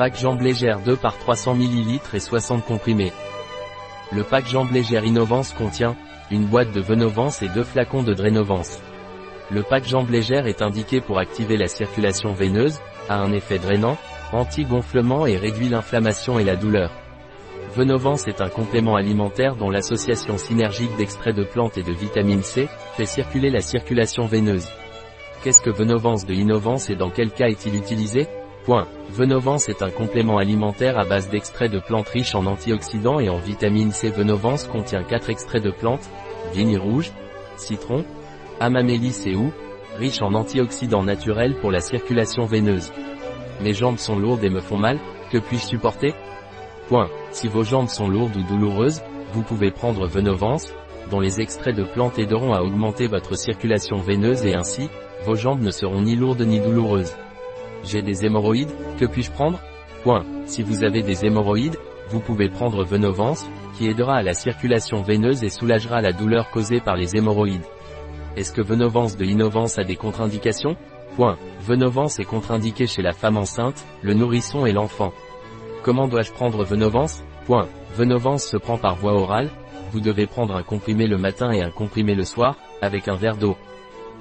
Pack jambes légères 2 par 300 ml et 60 comprimés. Le pack jambes légères Innovance contient une boîte de Venovance et deux flacons de Drénovance. Le pack jambes légères est indiqué pour activer la circulation veineuse, a un effet drainant, anti-gonflement et réduit l'inflammation et la douleur. Venovance est un complément alimentaire dont l'association synergique d'extraits de plantes et de vitamine C fait circuler la circulation veineuse. Qu'est-ce que Venovance de Innovance et dans quel cas est-il utilisé? Point. Venovance est un complément alimentaire à base d'extraits de plantes riches en antioxydants et en vitamine C. Venovance contient 4 extraits de plantes, vigne rouge, citron, amamélis et ou, riches en antioxydants naturels pour la circulation veineuse. Mes jambes sont lourdes et me font mal, que puis-je supporter? Point. Si vos jambes sont lourdes ou douloureuses, vous pouvez prendre Venovance, dont les extraits de plantes aideront à augmenter votre circulation veineuse et ainsi, vos jambes ne seront ni lourdes ni douloureuses. J'ai des hémorroïdes, que puis-je prendre? Point. Si vous avez des hémorroïdes, vous pouvez prendre Venovance, qui aidera à la circulation veineuse et soulagera la douleur causée par les hémorroïdes. Est-ce que Venovance de Innovance a des contre-indications? Point. Venovance est contre-indiqué chez la femme enceinte, le nourrisson et l'enfant. Comment dois-je prendre Venovance Point. Venovance se prend par voie orale, vous devez prendre un comprimé le matin et un comprimé le soir, avec un verre d'eau.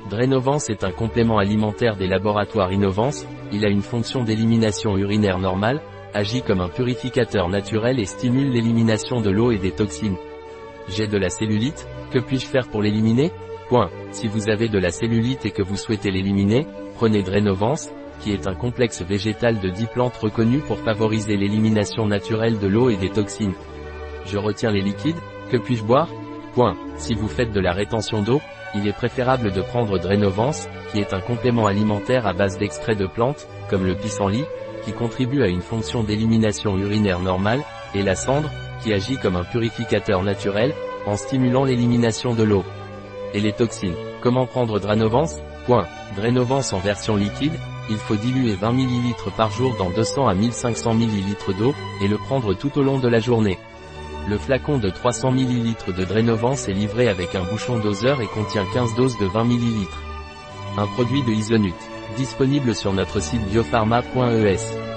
Drénovance est un complément alimentaire des laboratoires Innovance, il a une fonction d'élimination urinaire normale, agit comme un purificateur naturel et stimule l'élimination de l'eau et des toxines. J'ai de la cellulite, que puis-je faire pour l'éliminer? Point. Si vous avez de la cellulite et que vous souhaitez l'éliminer, prenez Drénovance, qui est un complexe végétal de 10 plantes reconnues pour favoriser l'élimination naturelle de l'eau et des toxines. Je retiens les liquides, que puis-je boire? Point. Si vous faites de la rétention d'eau, il est préférable de prendre Drénovance, qui est un complément alimentaire à base d'extraits de plantes, comme le pissenlit, qui contribue à une fonction d'élimination urinaire normale, et la cendre, qui agit comme un purificateur naturel, en stimulant l'élimination de l'eau. Et les toxines. Comment prendre Dranovance Point. En version liquide, il faut diluer 20 ml par jour dans 200 à 1500 ml d'eau, et le prendre tout au long de la journée. Le flacon de 300 ml de Drénovance est livré avec un bouchon doseur et contient 15 doses de 20 ml. Un produit de Isonut. Disponible sur notre site biopharma.es.